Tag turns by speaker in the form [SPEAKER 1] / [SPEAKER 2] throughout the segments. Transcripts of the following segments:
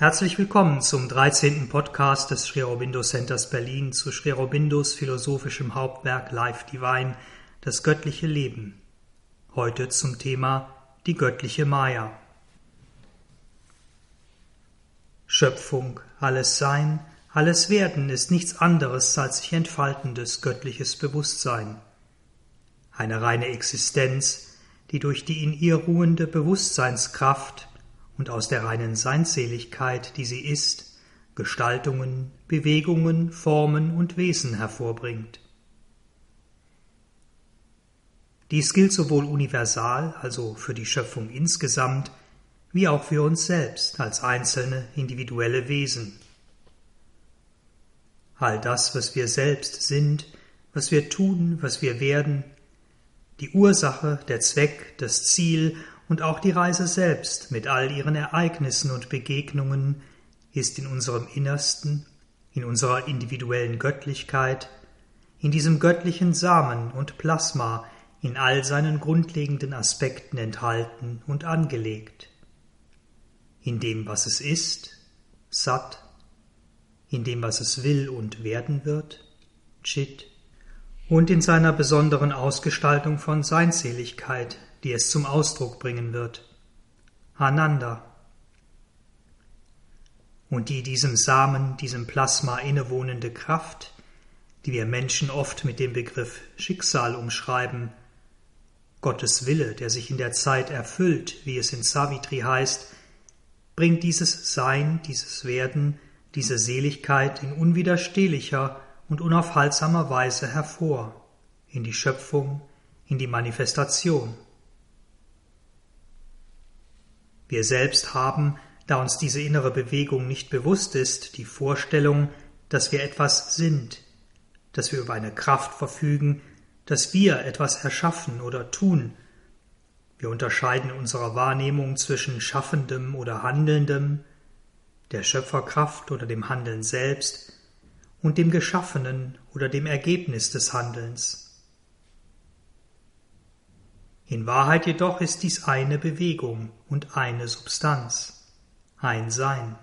[SPEAKER 1] Herzlich willkommen zum 13. Podcast des Sri Aurobindo Centers Berlin zu Sri Aurobindos philosophischem Hauptwerk Life Divine, das göttliche Leben. Heute zum Thema die göttliche Maya. Schöpfung, alles Sein, alles Werden ist nichts anderes als sich entfaltendes göttliches Bewusstsein. Eine reine Existenz, die durch die in ihr ruhende Bewusstseinskraft und aus der reinen Seinsseligkeit, die sie ist, Gestaltungen, Bewegungen, Formen und Wesen hervorbringt. Dies gilt sowohl universal, also für die Schöpfung insgesamt, wie auch für uns selbst als einzelne individuelle Wesen. All das, was wir selbst sind, was wir tun, was wir werden, die Ursache, der Zweck, das Ziel und auch die Reise selbst mit all ihren Ereignissen und Begegnungen ist in unserem Innersten, in unserer individuellen Göttlichkeit, in diesem göttlichen Samen und Plasma in all seinen grundlegenden Aspekten enthalten und angelegt. In dem, was es ist, Sat, in dem, was es will und werden wird, Chit, und in seiner besonderen Ausgestaltung von Seinseligkeit, die es zum Ausdruck bringen wird. Ananda. Und die diesem Samen, diesem Plasma innewohnende Kraft, die wir Menschen oft mit dem Begriff Schicksal umschreiben, Gottes Wille, der sich in der Zeit erfüllt, wie es in Savitri heißt, bringt dieses Sein, dieses Werden, diese Seligkeit in unwiderstehlicher und unaufhaltsamer Weise hervor, in die Schöpfung, in die Manifestation. Wir selbst haben, da uns diese innere Bewegung nicht bewusst ist, die Vorstellung, dass wir etwas sind, dass wir über eine Kraft verfügen, dass wir etwas erschaffen oder tun. Wir unterscheiden in unserer Wahrnehmung zwischen Schaffendem oder Handelndem, der Schöpferkraft oder dem Handeln selbst und dem Geschaffenen oder dem Ergebnis des Handelns. In Wahrheit jedoch ist dies eine Bewegung und eine Substanz, ein Sein.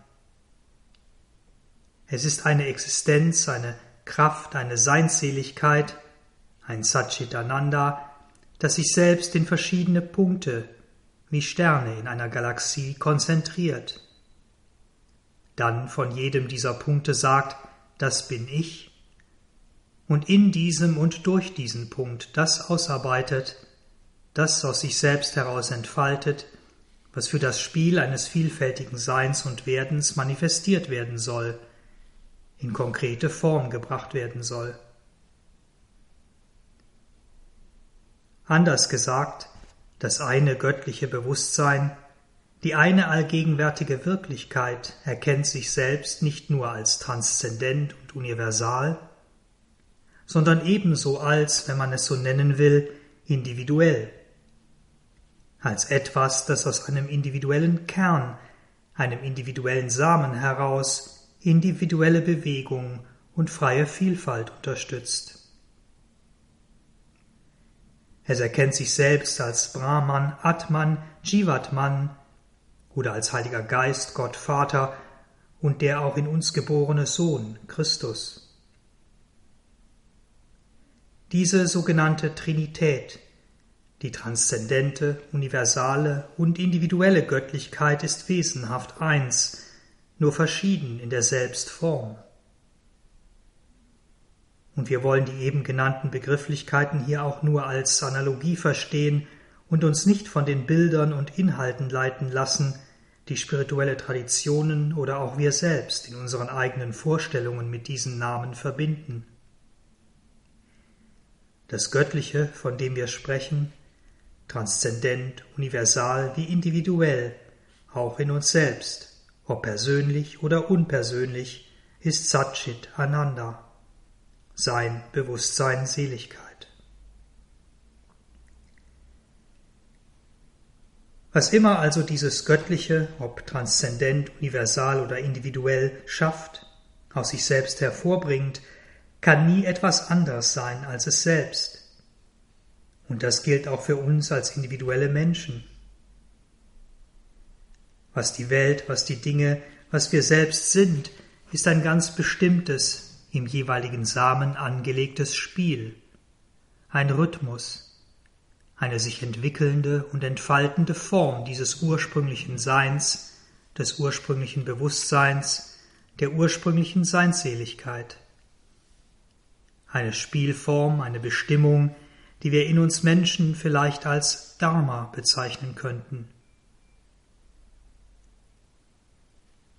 [SPEAKER 1] Es ist eine Existenz, eine Kraft, eine Seinsseligkeit, ein Satchitananda, das sich selbst in verschiedene Punkte wie Sterne in einer Galaxie konzentriert. Dann von jedem dieser Punkte sagt, das bin ich, und in diesem und durch diesen Punkt das ausarbeitet, das aus sich selbst heraus entfaltet, was für das Spiel eines vielfältigen Seins und Werdens manifestiert werden soll, in konkrete Form gebracht werden soll. Anders gesagt, das eine göttliche Bewusstsein, die eine allgegenwärtige Wirklichkeit erkennt sich selbst nicht nur als transzendent und universal, sondern ebenso als, wenn man es so nennen will, individuell als etwas, das aus einem individuellen Kern, einem individuellen Samen heraus individuelle Bewegung und freie Vielfalt unterstützt. Es erkennt sich selbst als Brahman, Atman, Jivatman oder als Heiliger Geist, Gott Vater und der auch in uns geborene Sohn, Christus. Diese sogenannte Trinität die transzendente, universale und individuelle Göttlichkeit ist wesenhaft eins, nur verschieden in der Selbstform. Und wir wollen die eben genannten Begrifflichkeiten hier auch nur als Analogie verstehen und uns nicht von den Bildern und Inhalten leiten lassen, die spirituelle Traditionen oder auch wir selbst in unseren eigenen Vorstellungen mit diesen Namen verbinden. Das Göttliche, von dem wir sprechen, transzendent, universal wie individuell, auch in uns selbst, ob persönlich oder unpersönlich, ist Satchit Ananda, sein Bewusstsein Seligkeit. Was immer also dieses Göttliche, ob transzendent, universal oder individuell, schafft, aus sich selbst hervorbringt, kann nie etwas anderes sein als es selbst. Und das gilt auch für uns als individuelle Menschen. Was die Welt, was die Dinge, was wir selbst sind, ist ein ganz bestimmtes, im jeweiligen Samen angelegtes Spiel, ein Rhythmus, eine sich entwickelnde und entfaltende Form dieses ursprünglichen Seins, des ursprünglichen Bewusstseins, der ursprünglichen Seinsseligkeit. Eine Spielform, eine Bestimmung, die wir in uns Menschen vielleicht als Dharma bezeichnen könnten.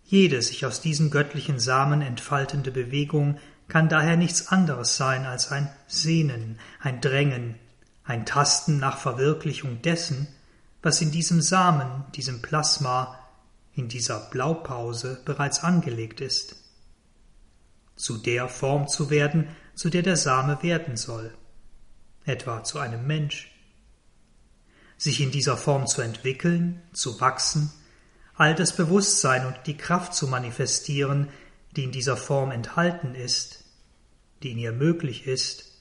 [SPEAKER 1] Jede sich aus diesen göttlichen Samen entfaltende Bewegung kann daher nichts anderes sein als ein Sehnen, ein Drängen, ein Tasten nach Verwirklichung dessen, was in diesem Samen, diesem Plasma, in dieser Blaupause bereits angelegt ist. Zu der Form zu werden, zu der der Same werden soll, etwa zu einem Mensch. Sich in dieser Form zu entwickeln, zu wachsen, all das Bewusstsein und die Kraft zu manifestieren, die in dieser Form enthalten ist, die in ihr möglich ist,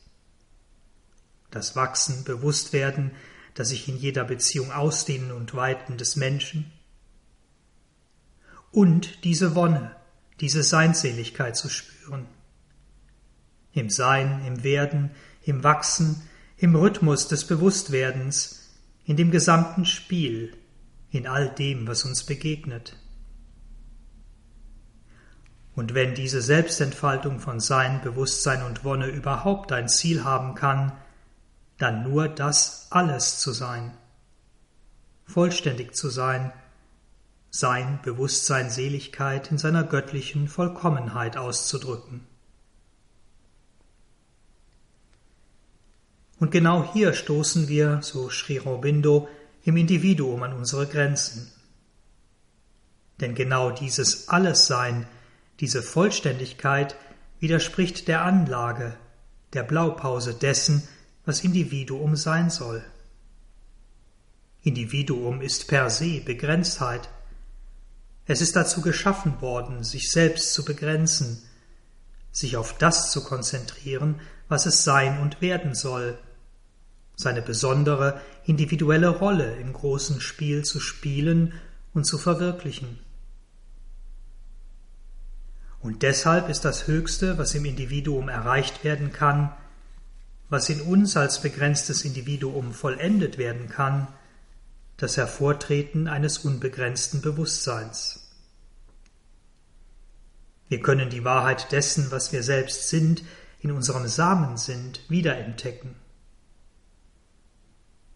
[SPEAKER 1] das Wachsen, Bewusstwerden, das sich in jeder Beziehung ausdehnen und weiten des Menschen, und diese Wonne, diese Seinsseligkeit zu spüren. Im Sein, im Werden, im Wachsen, im Rhythmus des Bewusstwerdens, in dem gesamten Spiel, in all dem, was uns begegnet. Und wenn diese Selbstentfaltung von Sein, Bewusstsein und Wonne überhaupt ein Ziel haben kann, dann nur das alles zu sein, vollständig zu sein, Sein, Bewusstsein, Seligkeit in seiner göttlichen Vollkommenheit auszudrücken. Und genau hier stoßen wir, so Sri Aurobindo, im Individuum an unsere Grenzen. Denn genau dieses Allessein, diese Vollständigkeit widerspricht der Anlage, der Blaupause dessen, was Individuum sein soll. Individuum ist per se Begrenztheit. Es ist dazu geschaffen worden, sich selbst zu begrenzen, sich auf das zu konzentrieren, was es sein und werden soll, seine besondere individuelle Rolle im großen Spiel zu spielen und zu verwirklichen. Und deshalb ist das Höchste, was im Individuum erreicht werden kann, was in uns als begrenztes Individuum vollendet werden kann, das Hervortreten eines unbegrenzten Bewusstseins. Wir können die Wahrheit dessen, was wir selbst sind, in unserem Samen sind, wiederentdecken.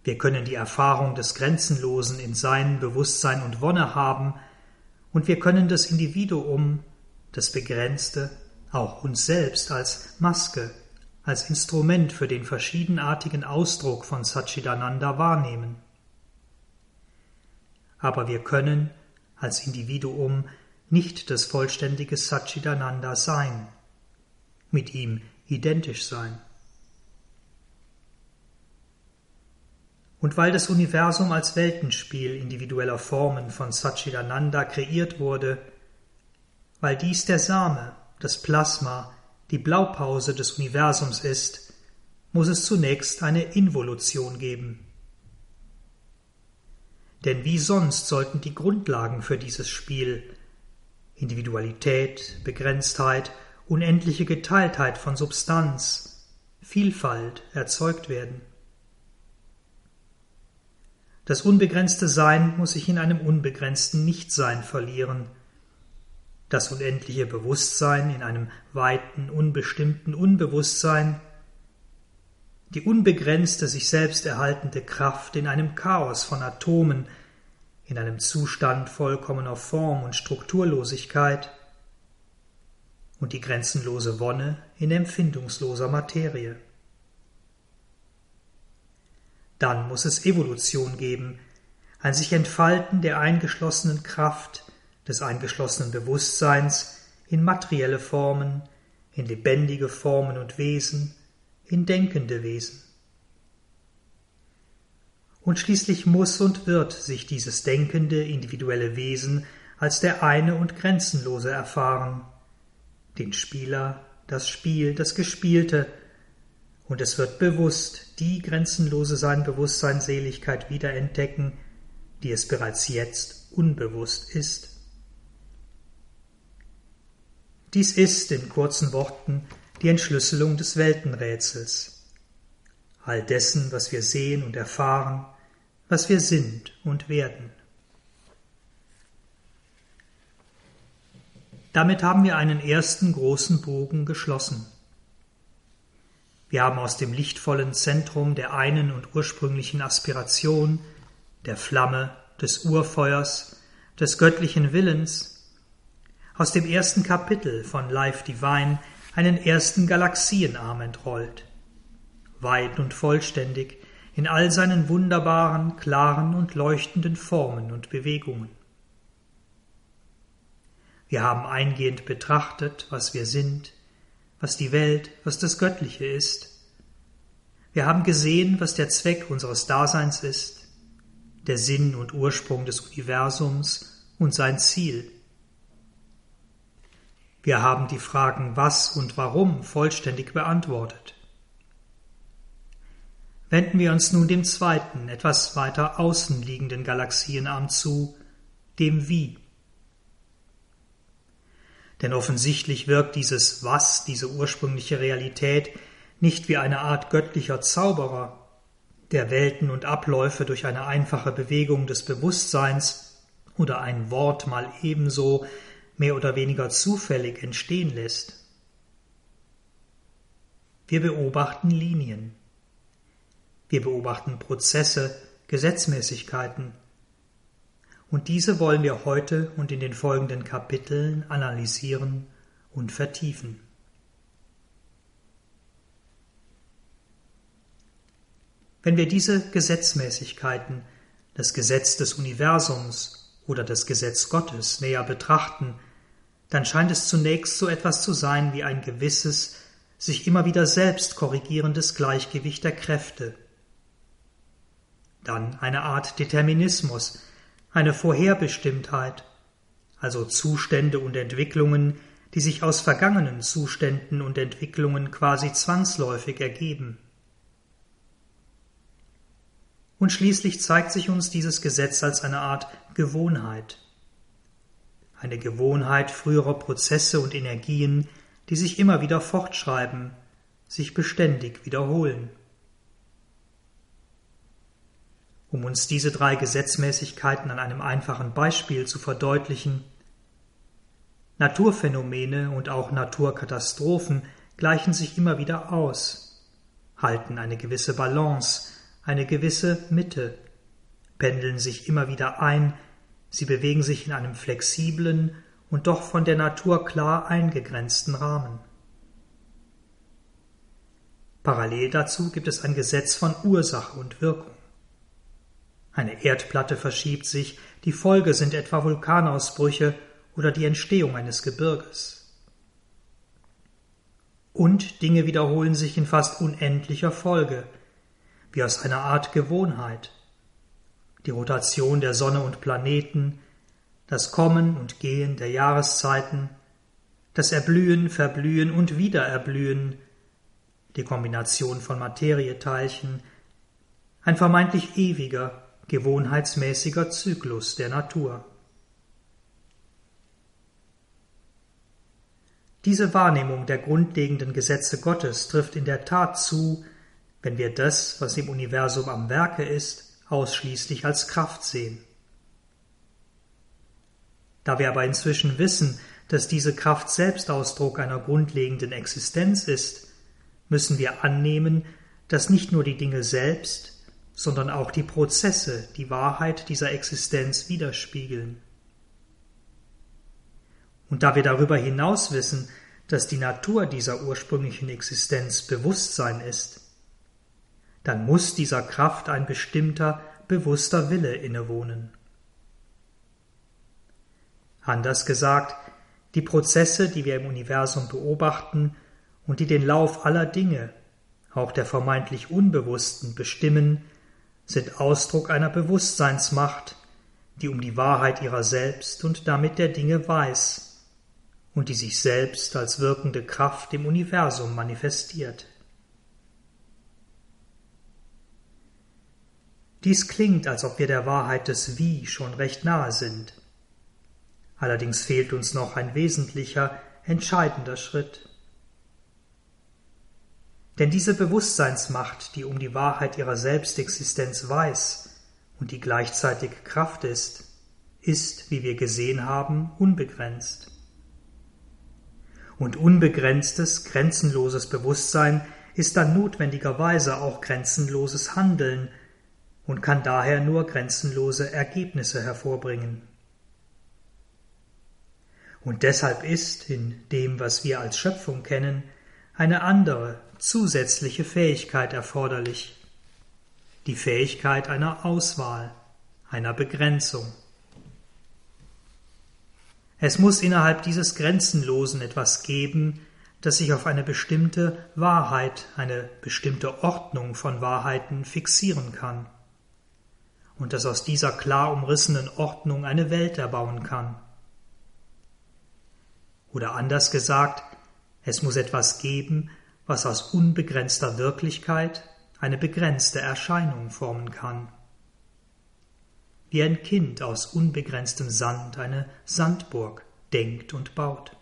[SPEAKER 1] Wir können die Erfahrung des Grenzenlosen in Sein, Bewusstsein und Wonne haben, und wir können das Individuum, das Begrenzte, auch uns selbst als Maske, als Instrument für den verschiedenartigen Ausdruck von Satchidananda wahrnehmen. Aber wir können als Individuum nicht das vollständige Satchidananda sein, mit ihm identisch sein. Und weil das Universum als Weltenspiel individueller Formen von Satchidananda kreiert wurde, weil dies der Same, das Plasma, die Blaupause des Universums ist, muss es zunächst eine Involution geben. Denn wie sonst sollten die Grundlagen für dieses Spiel Individualität, Begrenztheit, unendliche Geteiltheit von Substanz, Vielfalt erzeugt werden? Das unbegrenzte Sein muss sich in einem unbegrenzten Nichtsein verlieren. Das unendliche Bewusstsein in einem weiten, unbestimmten Unbewusstsein. Die unbegrenzte, sich selbst erhaltende Kraft in einem Chaos von Atomen, in einem Zustand vollkommener Form und Strukturlosigkeit. Und die grenzenlose Wonne in empfindungsloser Materie. Dann muss es Evolution geben, ein sich entfalten der eingeschlossenen Kraft, des eingeschlossenen Bewusstseins in materielle Formen, in lebendige Formen und Wesen, in denkende Wesen. Und schließlich muss und wird sich dieses denkende individuelle Wesen als der eine und grenzenlose erfahren, den Spieler, das Spiel, das Gespielte, und es wird bewusst die grenzenlose sein Bewusstsein wiederentdecken, die es bereits jetzt unbewusst ist. Dies ist in kurzen Worten die Entschlüsselung des Weltenrätsels, all dessen, was wir sehen und erfahren, was wir sind und werden. Damit haben wir einen ersten großen Bogen geschlossen. Wir haben aus dem lichtvollen Zentrum der einen und ursprünglichen Aspiration, der Flamme, des Urfeuers, des göttlichen Willens, aus dem ersten Kapitel von Life Divine einen ersten Galaxienarm entrollt, weit und vollständig in all seinen wunderbaren, klaren und leuchtenden Formen und Bewegungen. Wir haben eingehend betrachtet, was wir sind, was die Welt, was das Göttliche ist. Wir haben gesehen, was der Zweck unseres Daseins ist, der Sinn und Ursprung des Universums und sein Ziel. Wir haben die Fragen was und warum vollständig beantwortet. Wenden wir uns nun dem zweiten, etwas weiter außen liegenden Galaxienarm zu, dem Wie. Denn offensichtlich wirkt dieses Was, diese ursprüngliche Realität, nicht wie eine Art göttlicher Zauberer, der Welten und Abläufe durch eine einfache Bewegung des Bewusstseins oder ein Wort mal ebenso mehr oder weniger zufällig entstehen lässt. Wir beobachten Linien. Wir beobachten Prozesse, Gesetzmäßigkeiten, und diese wollen wir heute und in den folgenden Kapiteln analysieren und vertiefen. Wenn wir diese Gesetzmäßigkeiten, das Gesetz des Universums oder das Gesetz Gottes näher betrachten, dann scheint es zunächst so etwas zu sein wie ein gewisses, sich immer wieder selbst korrigierendes Gleichgewicht der Kräfte. Dann eine Art Determinismus, eine Vorherbestimmtheit, also Zustände und Entwicklungen, die sich aus vergangenen Zuständen und Entwicklungen quasi zwangsläufig ergeben. Und schließlich zeigt sich uns dieses Gesetz als eine Art Gewohnheit. Eine Gewohnheit früherer Prozesse und Energien, die sich immer wieder fortschreiben, sich beständig wiederholen. Um uns diese drei Gesetzmäßigkeiten an einem einfachen Beispiel zu verdeutlichen, Naturphänomene und auch Naturkatastrophen gleichen sich immer wieder aus, halten eine gewisse Balance, eine gewisse Mitte, pendeln sich immer wieder ein, sie bewegen sich in einem flexiblen und doch von der Natur klar eingegrenzten Rahmen. Parallel dazu gibt es ein Gesetz von Ursache und Wirkung. Eine Erdplatte verschiebt sich, die Folge sind etwa Vulkanausbrüche oder die Entstehung eines Gebirges. Und Dinge wiederholen sich in fast unendlicher Folge, wie aus einer Art Gewohnheit. Die Rotation der Sonne und Planeten, das Kommen und Gehen der Jahreszeiten, das Erblühen, Verblühen und Wiedererblühen, die Kombination von Materieteilchen, ein vermeintlich ewiger, gewohnheitsmäßiger Zyklus der Natur. Diese Wahrnehmung der grundlegenden Gesetze Gottes trifft in der Tat zu, wenn wir das, was im Universum am Werke ist, ausschließlich als Kraft sehen. Da wir aber inzwischen wissen, dass diese Kraft selbst Ausdruck einer grundlegenden Existenz ist, müssen wir annehmen, dass nicht nur die Dinge selbst, sondern auch die Prozesse die Wahrheit dieser Existenz widerspiegeln. Und da wir darüber hinaus wissen, dass die Natur dieser ursprünglichen Existenz Bewusstsein ist, dann muss dieser Kraft ein bestimmter, bewusster Wille innewohnen. Anders gesagt, die Prozesse, die wir im Universum beobachten und die den Lauf aller Dinge, auch der vermeintlich Unbewussten, bestimmen, sind Ausdruck einer Bewusstseinsmacht, die um die Wahrheit ihrer selbst und damit der Dinge weiß und die sich selbst als wirkende Kraft im Universum manifestiert. Dies klingt, als ob wir der Wahrheit des Wie schon recht nahe sind. Allerdings fehlt uns noch ein wesentlicher, entscheidender Schritt. Denn diese Bewusstseinsmacht, die um die Wahrheit ihrer Selbstexistenz weiß und die gleichzeitig Kraft ist, ist, wie wir gesehen haben, unbegrenzt. Und unbegrenztes, grenzenloses Bewusstsein ist dann notwendigerweise auch grenzenloses Handeln und kann daher nur grenzenlose Ergebnisse hervorbringen. Und deshalb ist in dem, was wir als Schöpfung kennen, eine andere, zusätzliche Fähigkeit erforderlich, die Fähigkeit einer Auswahl, einer Begrenzung. Es muss innerhalb dieses Grenzenlosen etwas geben, das sich auf eine bestimmte Wahrheit, eine bestimmte Ordnung von Wahrheiten fixieren kann und das aus dieser klar umrissenen Ordnung eine Welt erbauen kann. Oder anders gesagt, es muss etwas geben, was aus unbegrenzter Wirklichkeit eine begrenzte Erscheinung formen kann. Wie ein Kind aus unbegrenztem Sand eine Sandburg denkt und baut.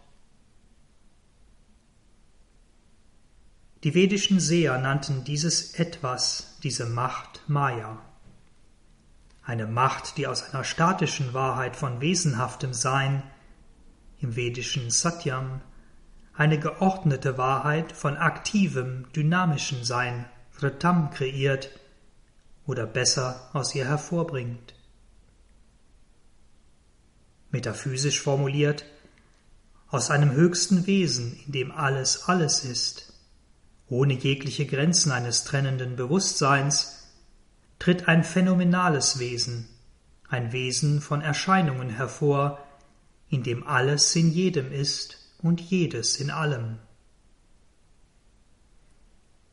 [SPEAKER 1] Die vedischen Seher nannten dieses Etwas, diese Macht Maya. Eine Macht, die aus einer statischen Wahrheit von wesenhaftem Sein im vedischen Satyam eine geordnete Wahrheit von aktivem, dynamischem Sein, Vritam, kreiert oder besser aus ihr hervorbringt. Metaphysisch formuliert, aus einem höchsten Wesen, in dem alles alles ist, ohne jegliche Grenzen eines trennenden Bewusstseins, tritt ein phänomenales Wesen, ein Wesen von Erscheinungen hervor, in dem alles in jedem ist und jedes in allem.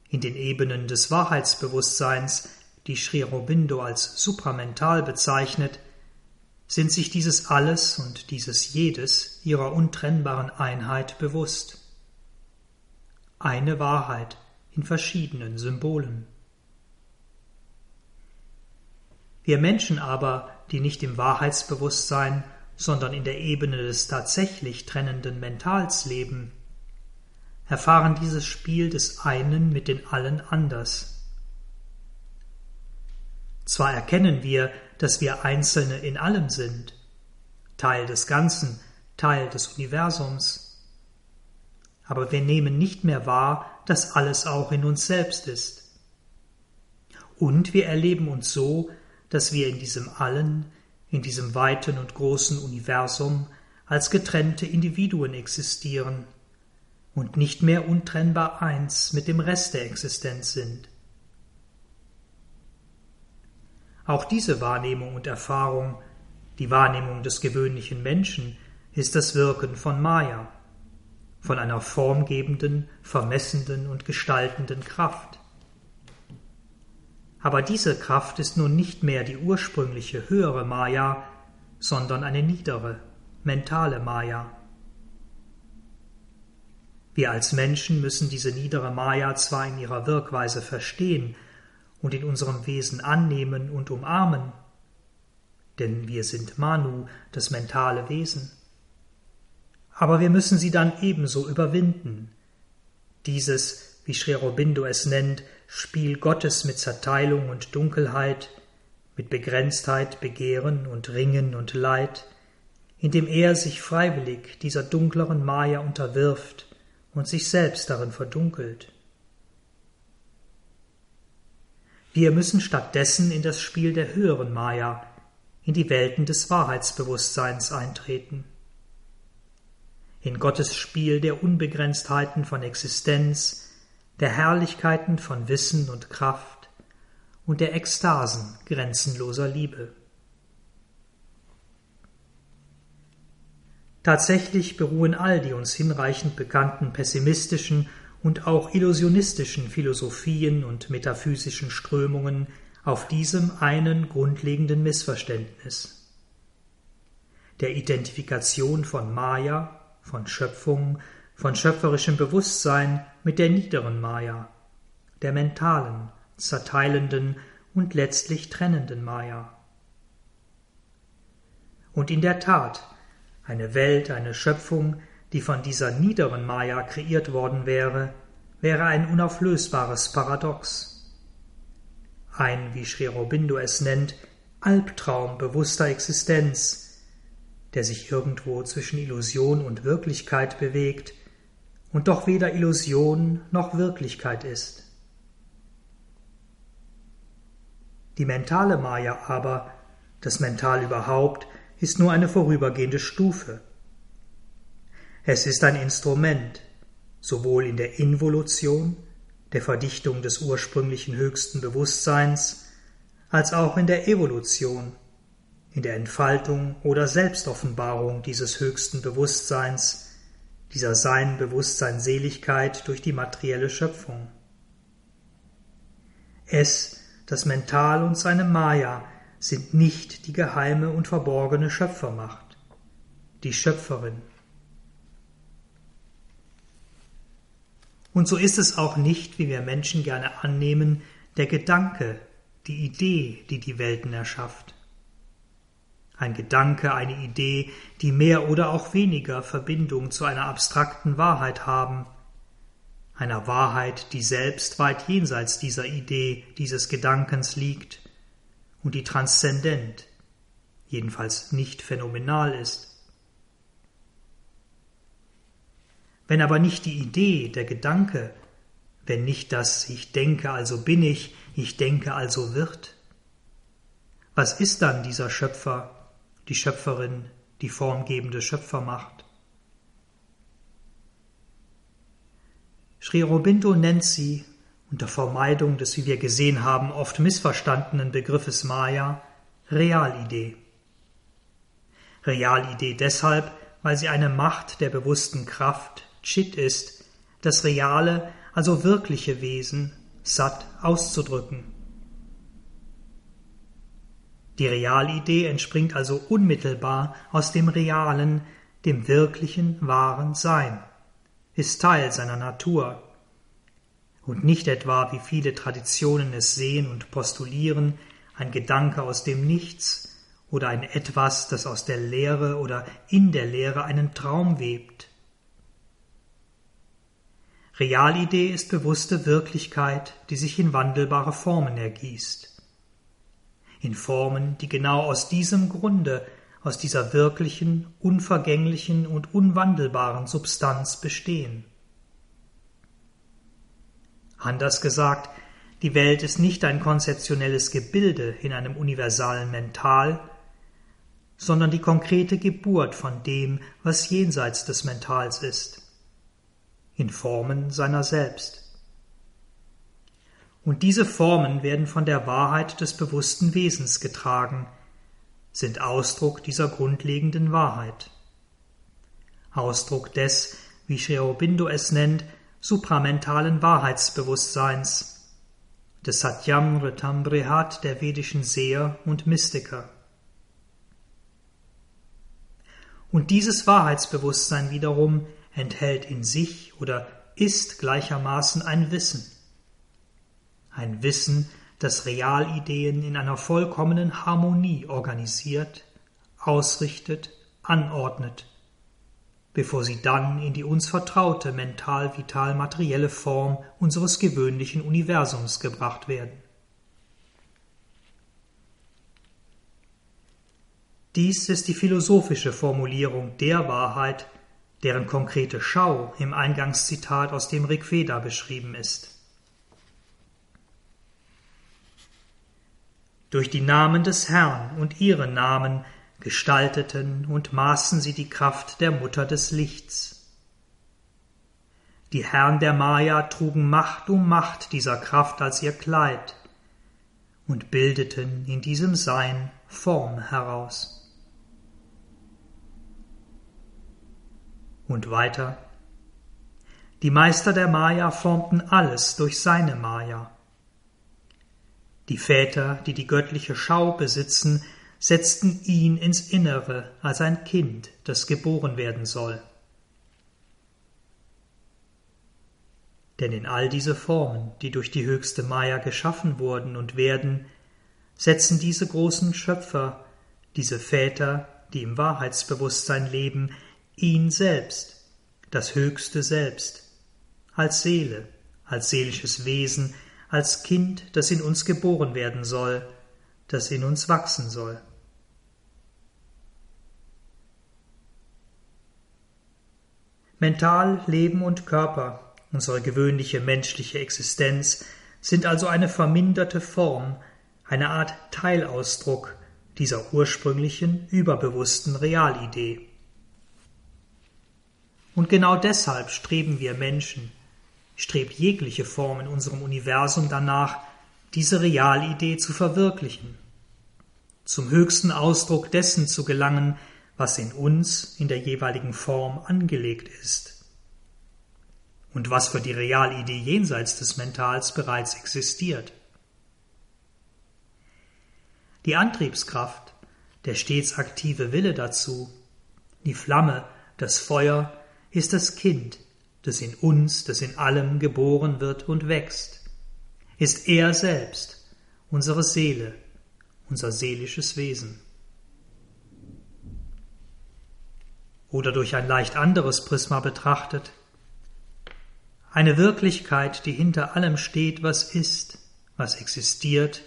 [SPEAKER 1] In den Ebenen des Wahrheitsbewusstseins, die Sri Aurobindo als supramental bezeichnet, sind sich dieses Alles und dieses Jedes ihrer untrennbaren Einheit bewusst. Eine Wahrheit in verschiedenen Symbolen. Wir Menschen aber, die nicht im Wahrheitsbewusstsein sondern in der Ebene des tatsächlich trennenden Mentals leben, erfahren dieses Spiel des einen mit den allen anders. Zwar erkennen wir, dass wir Einzelne in allem sind, Teil des Ganzen, Teil des Universums, aber wir nehmen nicht mehr wahr, dass alles auch in uns selbst ist. Und wir erleben uns so, dass wir in diesem Allen, in diesem weiten und großen Universum als getrennte Individuen existieren und nicht mehr untrennbar eins mit dem Rest der Existenz sind. Auch diese Wahrnehmung und Erfahrung, die Wahrnehmung des gewöhnlichen Menschen, ist das Wirken von Maya, von einer formgebenden, vermessenden und gestaltenden Kraft. Aber diese Kraft ist nun nicht mehr die ursprüngliche höhere Maya, sondern eine niedere, mentale Maya. Wir als Menschen müssen diese niedere Maya zwar in ihrer Wirkweise verstehen und in unserem Wesen annehmen und umarmen, denn wir sind Manu, das mentale Wesen. Aber wir müssen sie dann ebenso überwinden. Dieses, wie Sri Aurobindo es nennt, Spiel Gottes mit Zerteilung und Dunkelheit, mit Begrenztheit, Begehren und Ringen und Leid, indem er sich freiwillig dieser dunkleren Maya unterwirft und sich selbst darin verdunkelt. Wir müssen stattdessen in das Spiel der höheren Maya, in die Welten des Wahrheitsbewusstseins eintreten. In Gottes Spiel der Unbegrenztheiten von Existenz, der Herrlichkeiten von Wissen und Kraft und der Ekstasen grenzenloser Liebe. Tatsächlich beruhen all die uns hinreichend bekannten pessimistischen und auch illusionistischen Philosophien und metaphysischen Strömungen auf diesem einen grundlegenden Missverständnis der Identifikation von Maya, von Schöpfung von schöpferischem Bewusstsein mit der niederen Maya, der mentalen, zerteilenden und letztlich trennenden Maya. Und in der Tat, eine Welt, eine Schöpfung, die von dieser niederen Maya kreiert worden wäre, wäre ein unauflösbares Paradox. Ein, wie Sri Aurobindo es nennt, Albtraum bewusster Existenz, der sich irgendwo zwischen Illusion und Wirklichkeit bewegt und doch weder Illusion noch Wirklichkeit ist. Die mentale Maya aber, das Mental überhaupt, ist nur eine vorübergehende Stufe. Es ist ein Instrument, sowohl in der Involution, der Verdichtung des ursprünglichen höchsten Bewusstseins, als auch in der Evolution, in der Entfaltung oder Selbstoffenbarung dieses höchsten Bewusstseins, dieser Sein, Bewusstsein, Seligkeit durch die materielle Schöpfung. Es, das Mental und seine Maya, sind nicht die geheime und verborgene Schöpfermacht, die Schöpferin. Und so ist es auch nicht, wie wir Menschen gerne annehmen, der Gedanke, die Idee, die die Welten erschafft. Ein Gedanke, eine Idee, die mehr oder auch weniger Verbindung zu einer abstrakten Wahrheit haben, einer Wahrheit, die selbst weit jenseits dieser Idee, dieses Gedankens liegt und die transzendent, jedenfalls nicht phänomenal ist. Wenn aber nicht die Idee, der Gedanke, wenn nicht das Ich denke, also bin ich, ich denke, also wird, was ist dann dieser Schöpfer, die Schöpferin, die formgebende Schöpfermacht? Sri Aurobindo nennt sie unter Vermeidung des, wie wir gesehen haben, oft missverstandenen Begriffes Maya Realidee. Realidee deshalb, weil sie eine Macht der bewussten Kraft, Chit ist, das reale, also wirkliche Wesen, Sat, auszudrücken. Die Realidee entspringt also unmittelbar aus dem realen, dem wirklichen, wahren Sein, ist Teil seiner Natur, und nicht etwa, wie viele Traditionen es sehen und postulieren, ein Gedanke aus dem Nichts oder ein Etwas, das aus der Lehre oder in der Lehre einen Traum webt. Realidee ist bewusste Wirklichkeit, die sich in wandelbare Formen ergießt. In Formen, die genau aus diesem Grunde, aus dieser wirklichen, unvergänglichen und unwandelbaren Substanz bestehen. Anders gesagt, die Welt ist nicht ein konzeptionelles Gebilde in einem universalen Mental, sondern die konkrete Geburt von dem, was jenseits des Mentals ist, in Formen seiner selbst. Und diese Formen werden von der Wahrheit des bewussten Wesens getragen, sind Ausdruck dieser grundlegenden Wahrheit. Ausdruck des, wie Sri Aurobindo es nennt, supramentalen Wahrheitsbewusstseins, des Satyam Ritam Brihat der vedischen Seher und Mystiker. Und dieses Wahrheitsbewusstsein wiederum enthält in sich oder ist gleichermaßen ein Wissen. Ein Wissen, das Realideen in einer vollkommenen Harmonie organisiert, ausrichtet, anordnet bevor sie dann in die uns vertraute mental-vital-materielle Form unseres gewöhnlichen Universums gebracht werden. Dies ist die philosophische Formulierung der Wahrheit, deren konkrete Schau im Eingangszitat aus dem Rigveda beschrieben ist. Durch die Namen des Herrn und ihre Namen gestalteten und maßen sie die Kraft der Mutter des Lichts. Die Herren der Maya trugen Macht um Macht dieser Kraft als ihr Kleid und bildeten in diesem Sein Form heraus. Und weiter. Die Meister der Maya formten alles durch seine Maya. Die Väter, die die göttliche Schau besitzen, setzten ihn ins Innere als ein Kind, das geboren werden soll. Denn in all diese Formen, die durch die höchste Maya geschaffen wurden und werden, setzen diese großen Schöpfer, diese Väter, die im Wahrheitsbewusstsein leben, ihn selbst, das höchste Selbst, als Seele, als seelisches Wesen, als Kind, das in uns geboren werden soll, das in uns wachsen soll. Mental, Leben und Körper, unsere gewöhnliche menschliche Existenz, sind also eine verminderte Form, eine Art Teilausdruck dieser ursprünglichen, überbewussten Realidee. Und genau deshalb streben wir Menschen, strebt jegliche Form in unserem Universum danach, diese Realidee zu verwirklichen, zum höchsten Ausdruck dessen zu gelangen, was in uns in der jeweiligen Form angelegt ist und was für die Realidee jenseits des Mentals bereits existiert. Die Antriebskraft, der stets aktive Wille dazu, die Flamme, das Feuer, ist das Kind, das in uns, das in allem geboren wird und wächst, ist er selbst, unsere Seele, unser seelisches Wesen. Oder durch ein leicht anderes Prisma betrachtet, eine Wirklichkeit, die hinter allem steht, was ist, was existiert,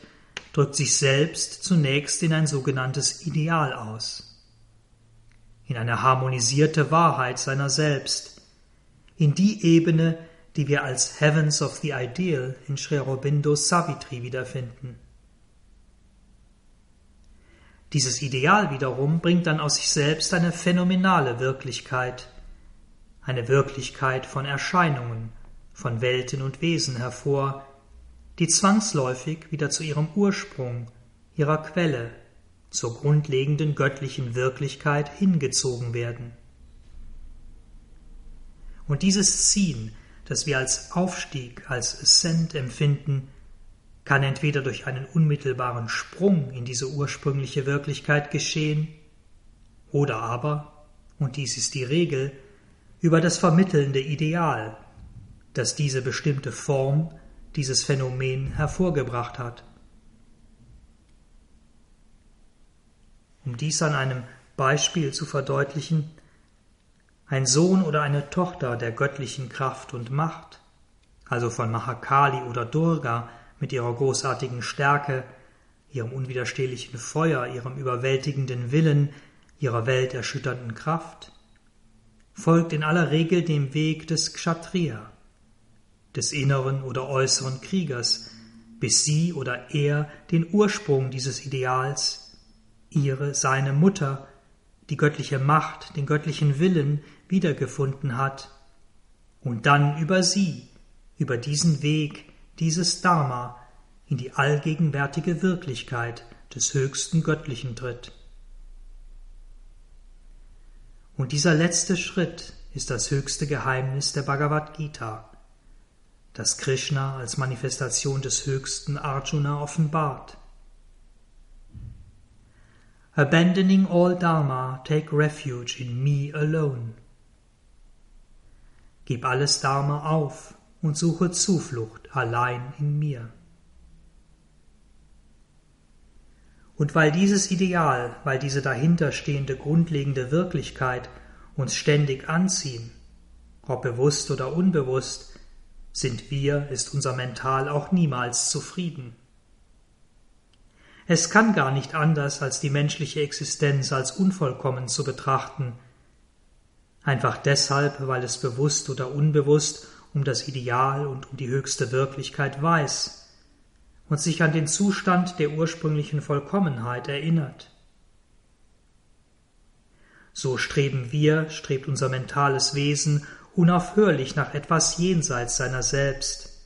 [SPEAKER 1] drückt sich selbst zunächst in ein sogenanntes Ideal aus, in eine harmonisierte Wahrheit seiner selbst, in die Ebene, die wir als Heavens of the Ideal in Sri Aurobindo Savitri wiederfinden. Dieses Ideal wiederum bringt dann aus sich selbst eine phänomenale Wirklichkeit, eine Wirklichkeit von Erscheinungen, von Welten und Wesen hervor, die zwangsläufig wieder zu ihrem Ursprung, ihrer Quelle, zur grundlegenden göttlichen Wirklichkeit hingezogen werden. Und dieses Ziehen, das wir als Aufstieg, als Ascent empfinden, kann entweder durch einen unmittelbaren Sprung in diese ursprüngliche Wirklichkeit geschehen, oder aber, und dies ist die Regel, über das vermittelnde Ideal, das diese bestimmte Form dieses Phänomen hervorgebracht hat. Um dies an einem Beispiel zu verdeutlichen, ein Sohn oder eine Tochter der göttlichen Kraft und Macht, also von Mahakali oder Durga mit ihrer großartigen Stärke, ihrem unwiderstehlichen Feuer, ihrem überwältigenden Willen, ihrer welterschütternden Kraft, folgt in aller Regel dem Weg des Kshatriya, des inneren oder äußeren Kriegers, bis sie oder er den Ursprung dieses Ideals, ihre, seine Mutter, die göttliche Macht, den göttlichen Willen wiedergefunden hat, und dann über sie, über diesen Weg, dieses Dharma, in die allgegenwärtige Wirklichkeit des höchsten Göttlichen tritt. Und dieser letzte Schritt ist das höchste Geheimnis der Bhagavad Gita, das Krishna als Manifestation des Höchsten Arjuna offenbart. Abandoning all Dharma, take refuge in me alone. Gib alles Dharma auf und suche Zuflucht allein in mir. Und weil dieses Ideal, weil diese dahinterstehende grundlegende Wirklichkeit uns ständig anziehen, ob bewusst oder unbewusst, sind wir, ist unser Mental auch niemals zufrieden. Es kann gar nicht anders, als die menschliche Existenz als unvollkommen zu betrachten, einfach deshalb, weil es bewusst oder unbewusst um das Ideal und um die höchste Wirklichkeit weiß und sich an den Zustand der ursprünglichen Vollkommenheit erinnert. So streben wir, strebt unser mentales Wesen unaufhörlich nach etwas jenseits seiner selbst,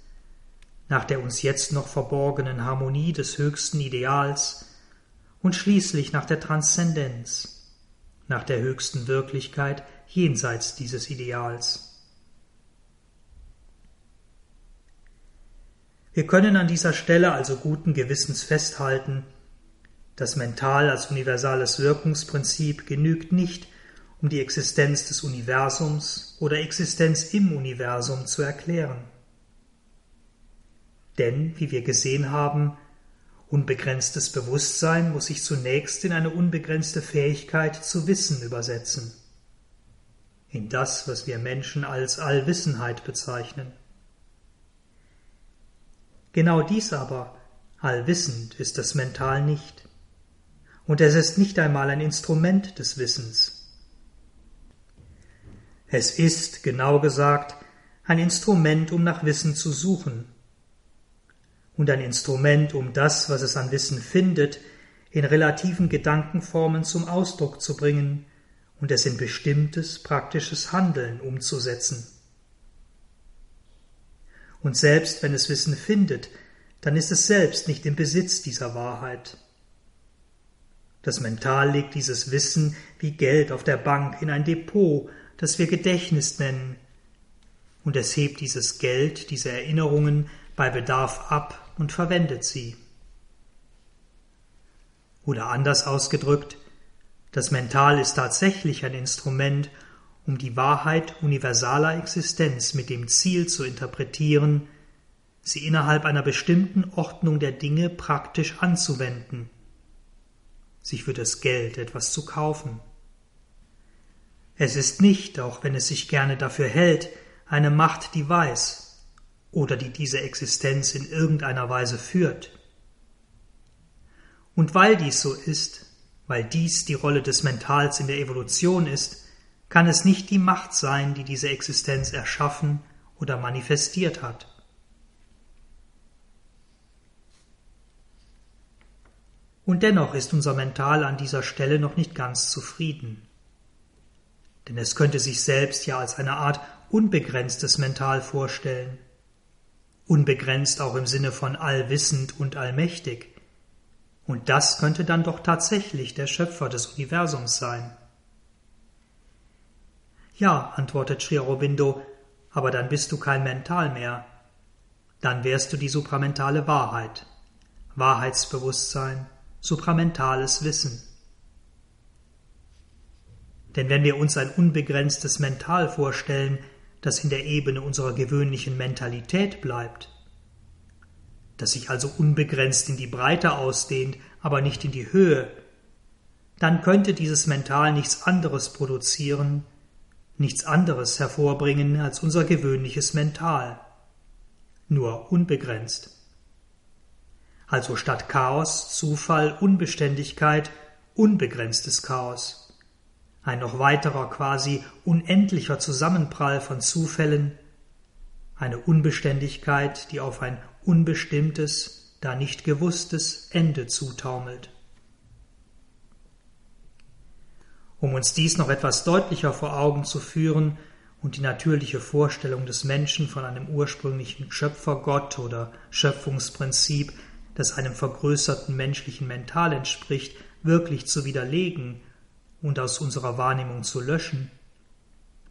[SPEAKER 1] nach der uns jetzt noch verborgenen Harmonie des höchsten Ideals und schließlich nach der Transzendenz, nach der höchsten Wirklichkeit jenseits dieses Ideals. Wir können an dieser Stelle also guten Gewissens festhalten, das Mental als universales Wirkungsprinzip genügt nicht, um die Existenz des Universums oder Existenz im Universum zu erklären. Denn, wie wir gesehen haben, unbegrenztes Bewusstsein muss sich zunächst in eine unbegrenzte Fähigkeit zu wissen übersetzen. In das, was wir Menschen als Allwissenheit bezeichnen. Genau dies aber, allwissend, ist das Mental nicht. Und es ist nicht einmal ein Instrument des Wissens. Es ist, genau gesagt, ein Instrument, um nach Wissen zu suchen. Und ein Instrument, um das, was es an Wissen findet, in relativen Gedankenformen zum Ausdruck zu bringen und es in bestimmtes praktisches Handeln umzusetzen. Und selbst wenn es Wissen findet, dann ist es selbst nicht im Besitz dieser Wahrheit. Das Mental legt dieses Wissen wie Geld auf der Bank in ein Depot, das wir Gedächtnis nennen, und es hebt dieses Geld, diese Erinnerungen bei Bedarf ab und verwendet sie. Oder anders ausgedrückt, das Mental ist tatsächlich ein Instrument, um die Wahrheit universaler Existenz mit dem Ziel zu interpretieren, sie innerhalb einer bestimmten Ordnung der Dinge praktisch anzuwenden, sich für das Geld etwas zu kaufen. Es ist nicht, auch wenn es sich gerne dafür hält, eine Macht, die weiß oder die diese Existenz in irgendeiner Weise führt. Und weil dies so ist, weil dies die Rolle des Mentals in der Evolution ist, kann es nicht die Macht sein, die diese Existenz erschaffen oder manifestiert hat. Und dennoch ist unser Mental an dieser Stelle noch nicht ganz zufrieden. Denn es könnte sich selbst ja als eine Art unbegrenztes Mental vorstellen. Unbegrenzt auch im Sinne von allwissend und allmächtig. Und das könnte dann doch tatsächlich der Schöpfer des Universums sein. Ja, antwortet Sri Aurobindo, aber dann bist du kein Mental mehr. Dann wärst du die supramentale Wahrheit, Wahrheitsbewusstsein, supramentales Wissen. Denn wenn wir uns ein unbegrenztes Mental vorstellen, das in der Ebene unserer gewöhnlichen Mentalität bleibt, das sich also unbegrenzt in die Breite ausdehnt, aber nicht in die Höhe, dann könnte dieses Mental nichts anderes produzieren, nichts anderes hervorbringen als unser gewöhnliches Mental, nur unbegrenzt. Also statt Chaos, Zufall, Unbeständigkeit, unbegrenztes Chaos. Ein noch weiterer, quasi unendlicher Zusammenprall von Zufällen, eine Unbeständigkeit, die auf ein unbestimmtes, da nicht gewusstes Ende zutaumelt. Um uns dies noch etwas deutlicher vor Augen zu führen und die natürliche Vorstellung des Menschen von einem ursprünglichen Schöpfergott oder Schöpfungsprinzip, das einem vergrößerten menschlichen Mental entspricht, wirklich zu widerlegen und aus unserer Wahrnehmung zu löschen,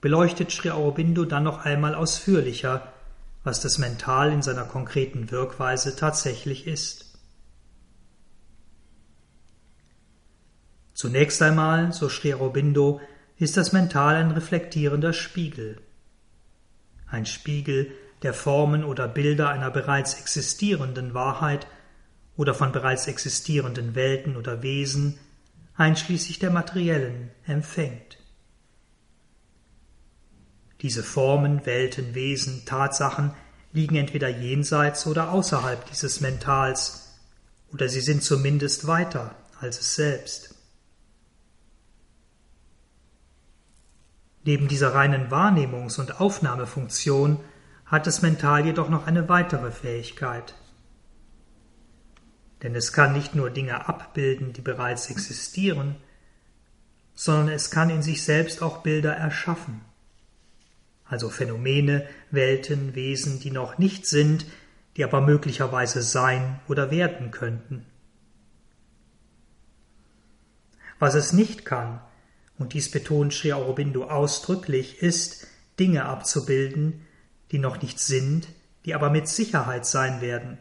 [SPEAKER 1] beleuchtet Sri Aurobindo dann noch einmal ausführlicher, was das Mental in seiner konkreten Wirkweise tatsächlich ist. Zunächst einmal, so Sri Aurobindo, ist das Mental ein reflektierender Spiegel. Ein Spiegel der Formen oder Bilder einer bereits existierenden Wahrheit oder von bereits existierenden Welten oder Wesen, einschließlich der materiellen, empfängt. Diese Formen, Welten, Wesen, Tatsachen liegen entweder jenseits oder außerhalb dieses Mentals, oder sie sind zumindest weiter als es selbst. Neben dieser reinen Wahrnehmungs- und Aufnahmefunktion hat das Mental jedoch noch eine weitere Fähigkeit. Denn es kann nicht nur Dinge abbilden, die bereits existieren, sondern es kann in sich selbst auch Bilder erschaffen also Phänomene, Welten, Wesen, die noch nicht sind, die aber möglicherweise sein oder werden könnten. Was es nicht kann, und dies betont Sri Aurobindo ausdrücklich, ist, Dinge abzubilden, die noch nicht sind, die aber mit Sicherheit sein werden,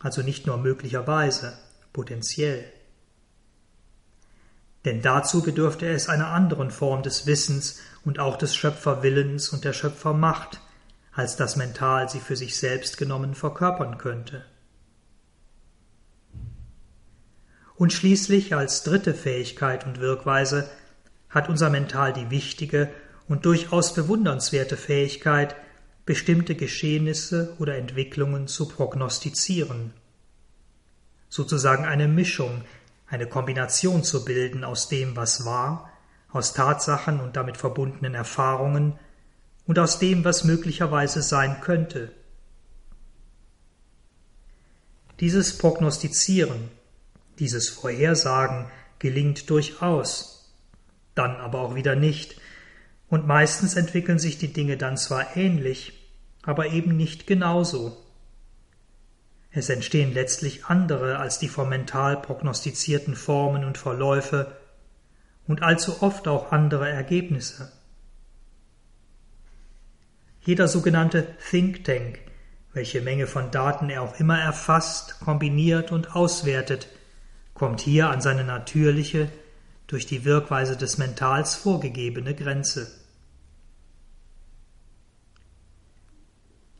[SPEAKER 1] also nicht nur möglicherweise, potenziell. Denn dazu bedürfte es einer anderen Form des Wissens und auch des Schöpferwillens und der Schöpfermacht, als das Mental sie für sich selbst genommen verkörpern könnte. Und schließlich als dritte Fähigkeit und Wirkweise hat unser Mental die wichtige und durchaus bewundernswerte Fähigkeit, bestimmte Geschehnisse oder Entwicklungen zu prognostizieren. Sozusagen eine Mischung, eine Kombination zu bilden aus dem, was war, aus Tatsachen und damit verbundenen Erfahrungen und aus dem, was möglicherweise sein könnte. Dieses Prognostizieren, dieses Vorhersagen gelingt durchaus, dann aber auch wieder nicht, und meistens entwickeln sich die Dinge dann zwar ähnlich, aber eben nicht genauso. Es entstehen letztlich andere als die vom Mental prognostizierten Formen und Verläufe und allzu oft auch andere Ergebnisse. Jeder sogenannte Think Tank, welche Menge von Daten er auch immer erfasst, kombiniert und auswertet, kommt hier an seine natürliche, durch die Wirkweise des Mentals vorgegebene Grenze.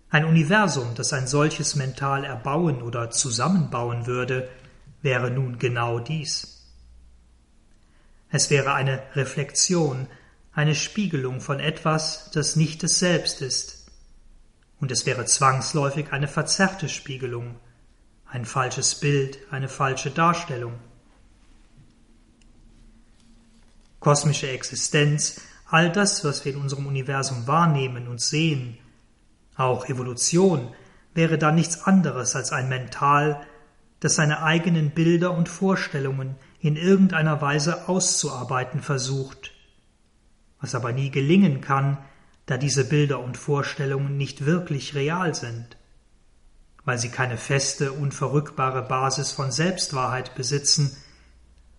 [SPEAKER 1] Ein Universum, das ein solches Mental erbauen oder zusammenbauen würde, wäre nun genau dies. Es wäre eine Reflexion, eine Spiegelung von etwas, das nicht es selbst ist. Und es wäre zwangsläufig eine verzerrte Spiegelung, ein falsches Bild, eine falsche Darstellung. Kosmische Existenz, all das, was wir in unserem Universum wahrnehmen und sehen, auch Evolution, wäre da nichts anderes als ein Mental, das seine eigenen Bilder und Vorstellungen in irgendeiner Weise auszuarbeiten versucht, was aber nie gelingen kann, da diese Bilder und Vorstellungen nicht wirklich real sind, weil sie keine feste, unverrückbare Basis von Selbstwahrheit besitzen,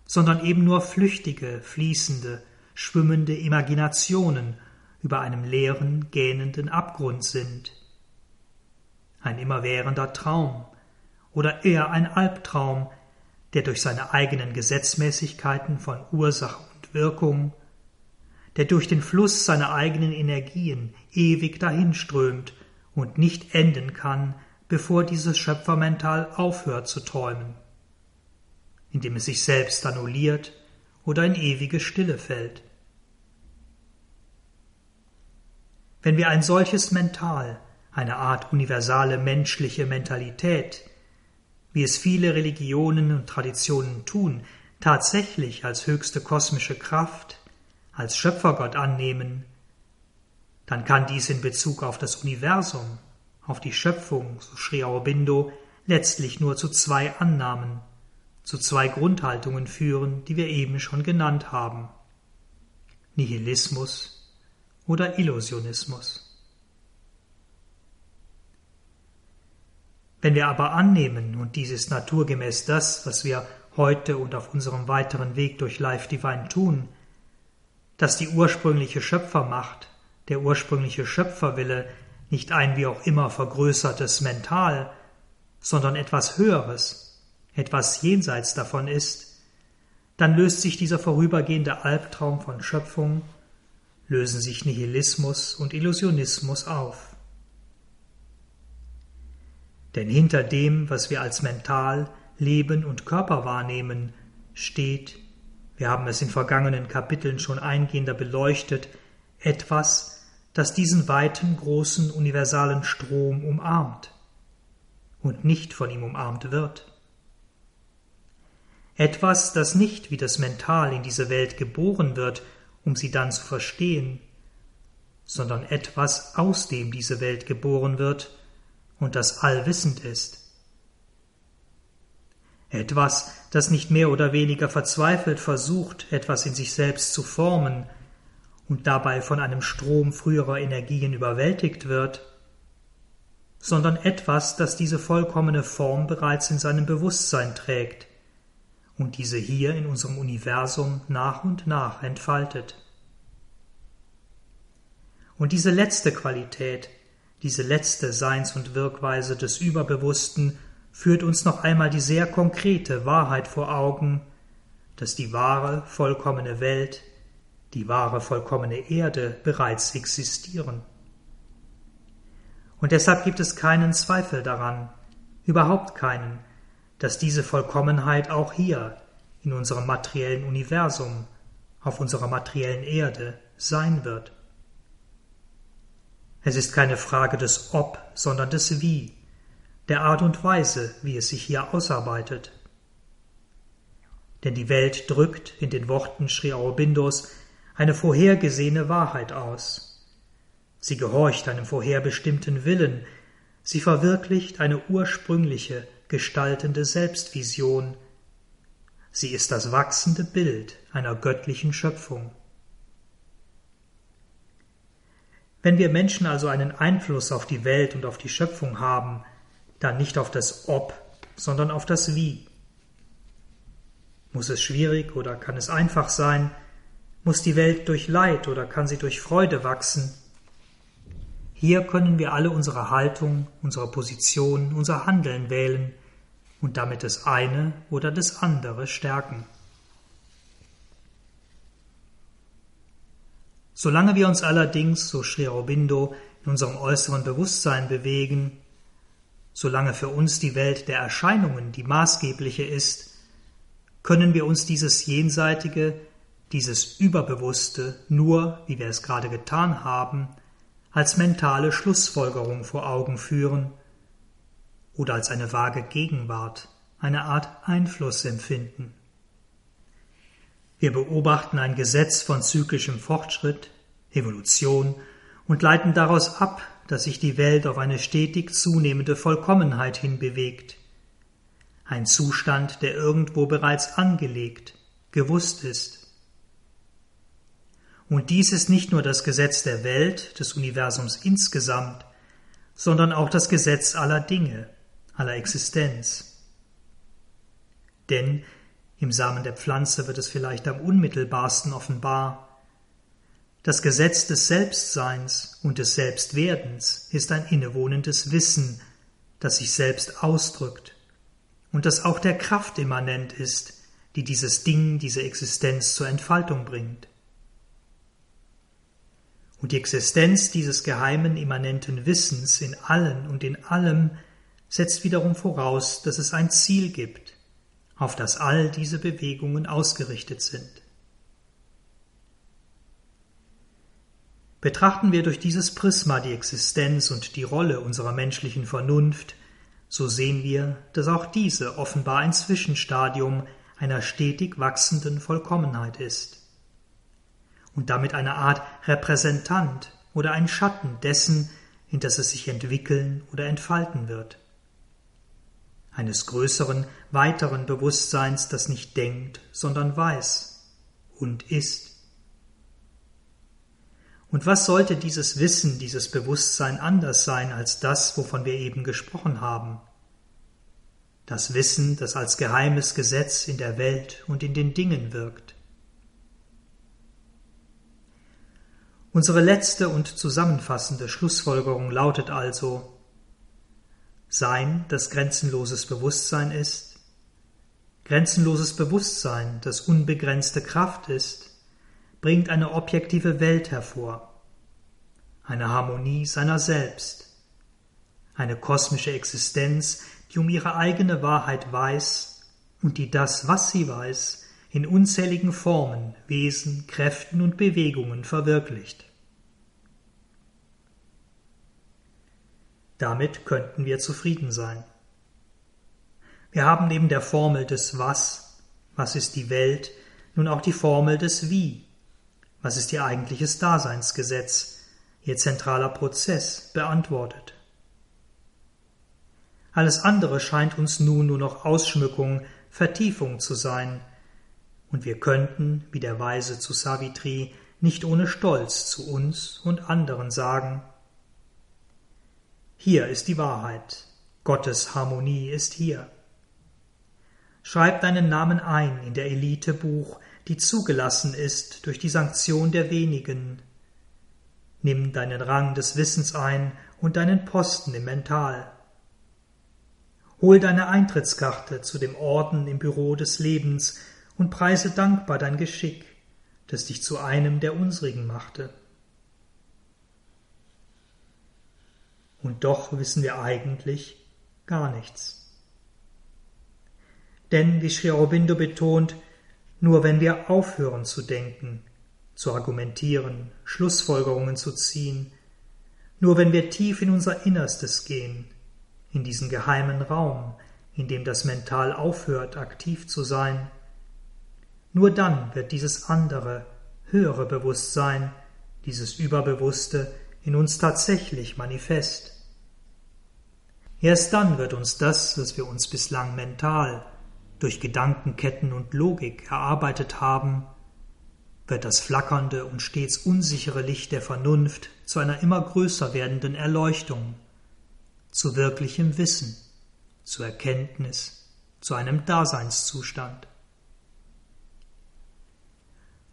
[SPEAKER 1] sondern eben nur flüchtige, fließende, schwimmende Imaginationen über einem leeren, gähnenden Abgrund sind. Ein immerwährender Traum oder eher ein Albtraum, der durch seine eigenen Gesetzmäßigkeiten von Ursache und Wirkung, der durch den Fluss seiner eigenen Energien ewig dahinströmt und nicht enden kann, bevor dieses Schöpfermental aufhört zu träumen, indem es sich selbst annulliert oder in ewige Stille fällt. Wenn wir ein solches Mental, eine Art universale menschliche Mentalität, wie es viele Religionen und Traditionen tun, tatsächlich als höchste kosmische Kraft, als Schöpfergott annehmen, dann kann dies in Bezug auf das Universum, auf die Schöpfung, so Sri Aurobindo, letztlich nur zu zwei Annahmen, zu zwei Grundhaltungen führen, die wir eben schon genannt haben. Nihilismus oder Illusionismus. Wenn wir aber annehmen, und dies ist naturgemäß das, was wir heute und auf unserem weiteren Weg durch Life Divine tun, dass die ursprüngliche Schöpfermacht, der ursprüngliche Schöpferwille nicht ein wie auch immer vergrößertes Mental, sondern etwas Höheres, etwas jenseits davon ist, dann löst sich dieser vorübergehende Albtraum von Schöpfung, lösen sich Nihilismus und Illusionismus auf. Denn hinter dem, was wir als mental, Leben und Körper wahrnehmen, steht, wir haben es in vergangenen Kapiteln schon eingehender beleuchtet, etwas, das diesen weiten, großen, universalen Strom umarmt und nicht von ihm umarmt wird. Etwas, das nicht wie das Mental in diese Welt geboren wird, um sie dann zu verstehen, sondern etwas, aus dem diese Welt geboren wird, und das allwissend ist. Etwas, das nicht mehr oder weniger verzweifelt versucht, etwas in sich selbst zu formen und dabei von einem Strom früherer Energien überwältigt wird, sondern etwas, das diese vollkommene Form bereits in seinem Bewusstsein trägt und diese hier in unserem Universum nach und nach entfaltet. Und diese letzte Qualität, diese letzte Seins- und Wirkweise des Überbewussten führt uns noch einmal die sehr konkrete Wahrheit vor Augen, dass die wahre, vollkommene Welt, die wahre, vollkommene Erde bereits existieren. Und deshalb gibt es keinen Zweifel daran, überhaupt keinen, dass diese Vollkommenheit auch hier, in unserem materiellen Universum, auf unserer materiellen Erde sein wird. Es ist keine Frage des Ob, sondern des Wie, der Art und Weise, wie es sich hier ausarbeitet. Denn die Welt drückt in den Worten Sri Aurobindos eine vorhergesehene Wahrheit aus. Sie gehorcht einem vorherbestimmten Willen, sie verwirklicht eine ursprüngliche, gestaltende Selbstvision. Sie ist das wachsende Bild einer göttlichen Schöpfung. Wenn wir Menschen also einen Einfluss auf die Welt und auf die Schöpfung haben, dann nicht auf das Ob, sondern auf das Wie. Muss es schwierig oder kann es einfach sein? Muss die Welt durch Leid oder kann sie durch Freude wachsen? Hier können wir alle unsere Haltung, unsere Position, unser Handeln wählen und damit das eine oder das andere stärken. Solange wir uns allerdings, so Sri Aurobindo, in unserem äußeren Bewusstsein bewegen, solange für uns die Welt der Erscheinungen die maßgebliche ist, können wir uns dieses Jenseitige, dieses Überbewusste nur, wie wir es gerade getan haben, als mentale Schlussfolgerung vor Augen führen oder als eine vage Gegenwart, eine Art Einfluss empfinden. Wir beobachten ein Gesetz von zyklischem Fortschritt, Evolution und leiten daraus ab, dass sich die Welt auf eine stetig zunehmende Vollkommenheit hinbewegt, ein Zustand, der irgendwo bereits angelegt, gewusst ist. Und dies ist nicht nur das Gesetz der Welt, des Universums insgesamt, sondern auch das Gesetz aller Dinge, aller Existenz. Denn im Samen der Pflanze wird es vielleicht am unmittelbarsten offenbar. Das Gesetz des Selbstseins und des Selbstwerdens ist ein innewohnendes Wissen, das sich selbst ausdrückt und das auch der Kraft immanent ist, die dieses Ding, diese Existenz zur Entfaltung bringt. Und die Existenz dieses geheimen immanenten Wissens in allen und in allem setzt wiederum voraus, dass es ein Ziel gibt, auf das all diese Bewegungen ausgerichtet sind. Betrachten wir durch dieses Prisma die Existenz und die Rolle unserer menschlichen Vernunft, so sehen wir, dass auch diese offenbar ein Zwischenstadium einer stetig wachsenden Vollkommenheit ist und damit eine Art Repräsentant oder ein Schatten dessen, in das es sich entwickeln oder entfalten wird eines größeren, weiteren Bewusstseins, das nicht denkt, sondern weiß und ist. Und was sollte dieses Wissen, dieses Bewusstsein anders sein als das, wovon wir eben gesprochen haben? Das Wissen, das als geheimes Gesetz in der Welt und in den Dingen wirkt. Unsere letzte und zusammenfassende Schlussfolgerung lautet also, sein, das grenzenloses Bewusstsein ist, grenzenloses Bewusstsein, das unbegrenzte Kraft ist, bringt eine objektive Welt hervor, eine Harmonie seiner selbst, eine kosmische Existenz, die um ihre eigene Wahrheit weiß und die das, was sie weiß, in unzähligen Formen, Wesen, Kräften und Bewegungen verwirklicht. Damit könnten wir zufrieden sein. Wir haben neben der Formel des Was, was ist die Welt, nun auch die Formel des Wie, was ist ihr eigentliches Daseinsgesetz, ihr zentraler Prozess, beantwortet. Alles andere scheint uns nun nur noch Ausschmückung, Vertiefung zu sein, und wir könnten, wie der Weise zu Savitri, nicht ohne Stolz zu uns und anderen sagen, hier ist die Wahrheit. Gottes Harmonie ist hier. Schreib deinen Namen ein in der Elitebuch, die zugelassen ist durch die Sanktion der wenigen. Nimm deinen Rang des Wissens ein und deinen Posten im Mental. Hol deine Eintrittskarte zu dem Orden im Büro des Lebens und preise dankbar dein Geschick, das dich zu einem der unsrigen machte. Und doch wissen wir eigentlich gar nichts. Denn, wie Sri Aurobindo betont, nur wenn wir aufhören zu denken, zu argumentieren, Schlussfolgerungen zu ziehen, Nur wenn wir tief in unser Innerstes gehen, in diesen geheimen Raum, in dem das Mental aufhört, aktiv zu sein, nur dann wird dieses andere, höhere Bewusstsein, dieses Überbewusste in uns tatsächlich manifest. Erst dann wird uns das, was wir uns bislang mental durch Gedankenketten und Logik erarbeitet haben, wird das flackernde und stets unsichere Licht der Vernunft zu einer immer größer werdenden Erleuchtung, zu wirklichem Wissen, zu Erkenntnis, zu einem Daseinszustand.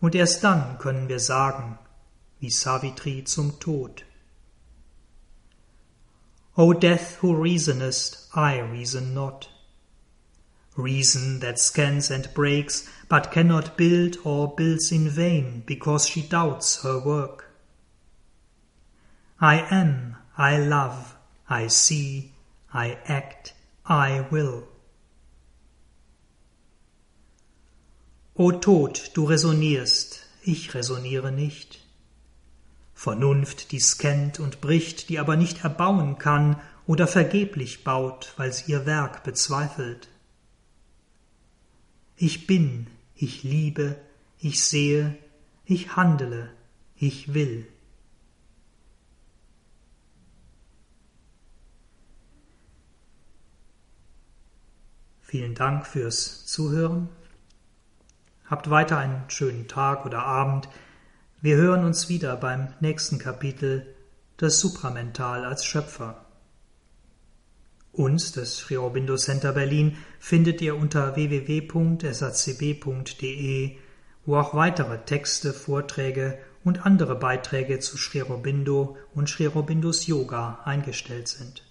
[SPEAKER 1] Und erst dann können wir sagen, wie Savitri zum Tod. O death who reasonest, I reason not. Reason that scans and breaks, but cannot build or builds in vain, because she doubts her work. I am, I love, I see, I act, I will. O Tod, du resonierst, ich resoniere nicht. Vernunft, die scannt und bricht, die aber nicht erbauen kann oder vergeblich baut, weil sie ihr Werk bezweifelt. Ich bin, ich liebe, ich sehe, ich handele, ich will. Vielen Dank fürs Zuhören. Habt weiter einen schönen Tag oder Abend. Wir hören uns wieder beim nächsten Kapitel Das Supramental als Schöpfer. Uns, das Sri Aurobindo Center Berlin, findet ihr unter www.sacb.de, wo auch weitere Texte, Vorträge und andere Beiträge zu Sri Aurobindo und Sri Aurobindos Yoga eingestellt sind.